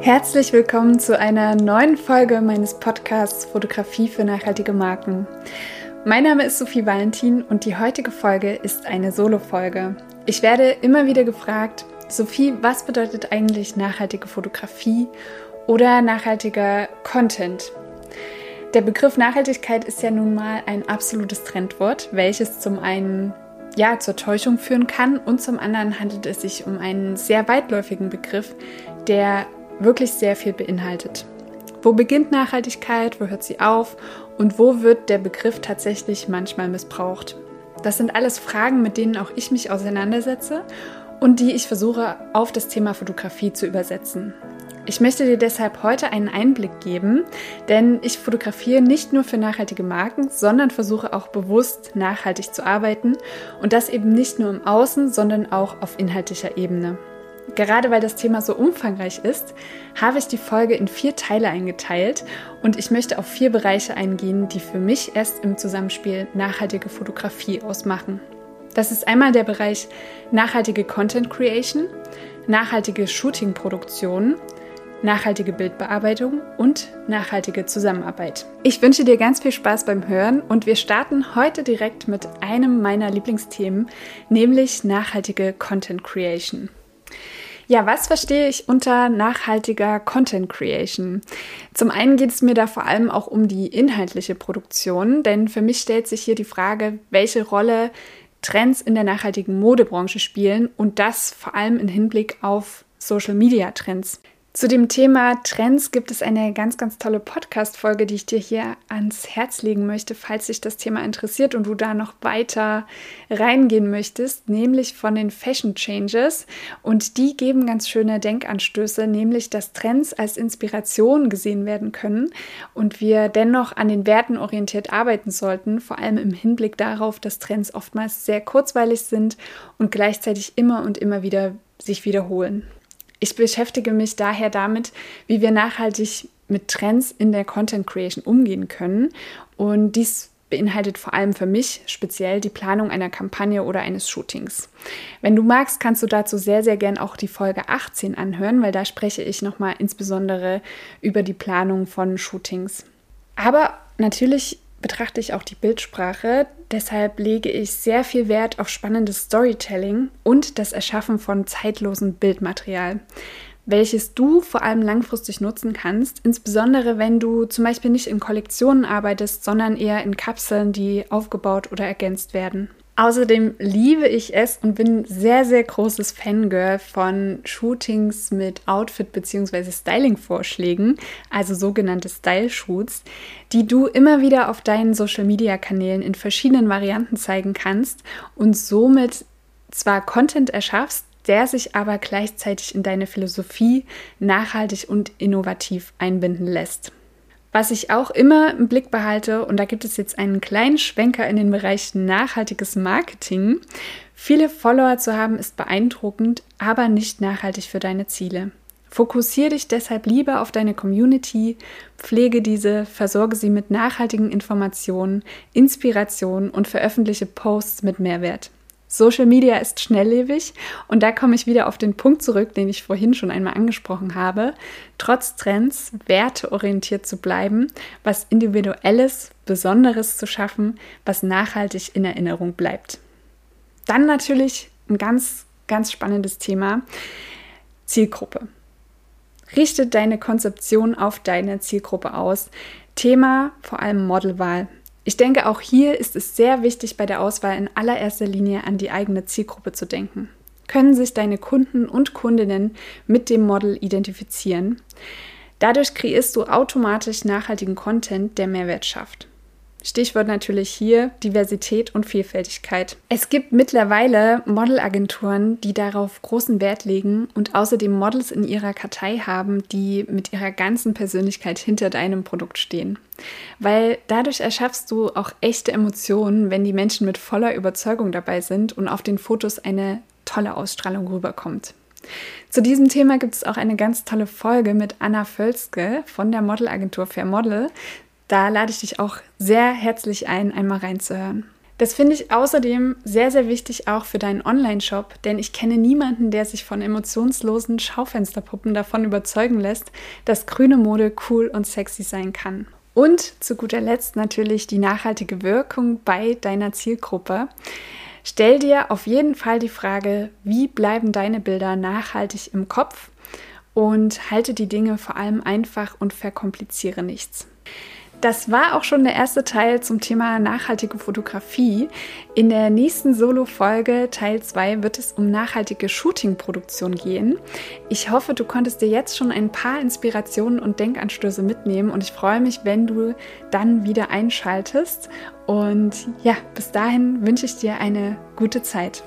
Herzlich willkommen zu einer neuen Folge meines Podcasts Fotografie für nachhaltige Marken. Mein Name ist Sophie Valentin und die heutige Folge ist eine Solo-Folge. Ich werde immer wieder gefragt, Sophie, was bedeutet eigentlich nachhaltige Fotografie oder nachhaltiger Content? Der Begriff Nachhaltigkeit ist ja nun mal ein absolutes Trendwort, welches zum einen ja, zur Täuschung führen kann und zum anderen handelt es sich um einen sehr weitläufigen Begriff, der wirklich sehr viel beinhaltet. Wo beginnt Nachhaltigkeit, wo hört sie auf und wo wird der Begriff tatsächlich manchmal missbraucht? Das sind alles Fragen, mit denen auch ich mich auseinandersetze und die ich versuche auf das Thema Fotografie zu übersetzen. Ich möchte dir deshalb heute einen Einblick geben, denn ich fotografiere nicht nur für nachhaltige Marken, sondern versuche auch bewusst nachhaltig zu arbeiten und das eben nicht nur im Außen, sondern auch auf inhaltlicher Ebene. Gerade weil das Thema so umfangreich ist, habe ich die Folge in vier Teile eingeteilt und ich möchte auf vier Bereiche eingehen, die für mich erst im Zusammenspiel nachhaltige Fotografie ausmachen. Das ist einmal der Bereich nachhaltige Content Creation, nachhaltige Shooting-Produktion, nachhaltige Bildbearbeitung und nachhaltige Zusammenarbeit. Ich wünsche dir ganz viel Spaß beim Hören und wir starten heute direkt mit einem meiner Lieblingsthemen, nämlich nachhaltige Content Creation. Ja, was verstehe ich unter nachhaltiger Content Creation? Zum einen geht es mir da vor allem auch um die inhaltliche Produktion, denn für mich stellt sich hier die Frage, welche Rolle Trends in der nachhaltigen Modebranche spielen und das vor allem im Hinblick auf Social Media Trends. Zu dem Thema Trends gibt es eine ganz, ganz tolle Podcast-Folge, die ich dir hier ans Herz legen möchte, falls dich das Thema interessiert und du da noch weiter reingehen möchtest, nämlich von den Fashion Changes. Und die geben ganz schöne Denkanstöße, nämlich dass Trends als Inspiration gesehen werden können und wir dennoch an den Werten orientiert arbeiten sollten, vor allem im Hinblick darauf, dass Trends oftmals sehr kurzweilig sind und gleichzeitig immer und immer wieder sich wiederholen. Ich beschäftige mich daher damit, wie wir nachhaltig mit Trends in der Content Creation umgehen können. Und dies beinhaltet vor allem für mich speziell die Planung einer Kampagne oder eines Shootings. Wenn du magst, kannst du dazu sehr, sehr gern auch die Folge 18 anhören, weil da spreche ich nochmal insbesondere über die Planung von Shootings. Aber natürlich betrachte ich auch die Bildsprache. Deshalb lege ich sehr viel Wert auf spannendes Storytelling und das Erschaffen von zeitlosem Bildmaterial, welches du vor allem langfristig nutzen kannst, insbesondere wenn du zum Beispiel nicht in Kollektionen arbeitest, sondern eher in Kapseln, die aufgebaut oder ergänzt werden. Außerdem liebe ich es und bin sehr, sehr großes Fangirl von Shootings mit Outfit- bzw. Styling-Vorschlägen, also sogenannte Style-Shoots, die du immer wieder auf deinen Social-Media-Kanälen in verschiedenen Varianten zeigen kannst und somit zwar Content erschaffst, der sich aber gleichzeitig in deine Philosophie nachhaltig und innovativ einbinden lässt. Was ich auch immer im Blick behalte, und da gibt es jetzt einen kleinen Schwenker in den Bereich nachhaltiges Marketing. Viele Follower zu haben ist beeindruckend, aber nicht nachhaltig für deine Ziele. Fokussiere dich deshalb lieber auf deine Community, pflege diese, versorge sie mit nachhaltigen Informationen, Inspirationen und veröffentliche Posts mit Mehrwert. Social Media ist schnelllebig und da komme ich wieder auf den Punkt zurück, den ich vorhin schon einmal angesprochen habe. Trotz Trends werteorientiert zu bleiben, was Individuelles, Besonderes zu schaffen, was nachhaltig in Erinnerung bleibt. Dann natürlich ein ganz, ganz spannendes Thema, Zielgruppe. Richte deine Konzeption auf deine Zielgruppe aus. Thema vor allem Modelwahl. Ich denke, auch hier ist es sehr wichtig, bei der Auswahl in allererster Linie an die eigene Zielgruppe zu denken. Können sich deine Kunden und Kundinnen mit dem Model identifizieren? Dadurch kreierst du automatisch nachhaltigen Content, der Mehrwert schafft. Stichwort natürlich hier Diversität und Vielfältigkeit. Es gibt mittlerweile Modelagenturen, die darauf großen Wert legen und außerdem Models in ihrer Kartei haben, die mit ihrer ganzen Persönlichkeit hinter deinem Produkt stehen. Weil dadurch erschaffst du auch echte Emotionen, wenn die Menschen mit voller Überzeugung dabei sind und auf den Fotos eine tolle Ausstrahlung rüberkommt. Zu diesem Thema gibt es auch eine ganz tolle Folge mit Anna Völzke von der Modelagentur Fair Model. Da lade ich dich auch sehr herzlich ein, einmal reinzuhören. Das finde ich außerdem sehr, sehr wichtig auch für deinen Online-Shop, denn ich kenne niemanden, der sich von emotionslosen Schaufensterpuppen davon überzeugen lässt, dass grüne Mode cool und sexy sein kann. Und zu guter Letzt natürlich die nachhaltige Wirkung bei deiner Zielgruppe. Stell dir auf jeden Fall die Frage, wie bleiben deine Bilder nachhaltig im Kopf und halte die Dinge vor allem einfach und verkompliziere nichts. Das war auch schon der erste Teil zum Thema nachhaltige Fotografie. In der nächsten Solo-Folge, Teil 2, wird es um nachhaltige Shooting-Produktion gehen. Ich hoffe, du konntest dir jetzt schon ein paar Inspirationen und Denkanstöße mitnehmen und ich freue mich, wenn du dann wieder einschaltest. Und ja, bis dahin wünsche ich dir eine gute Zeit.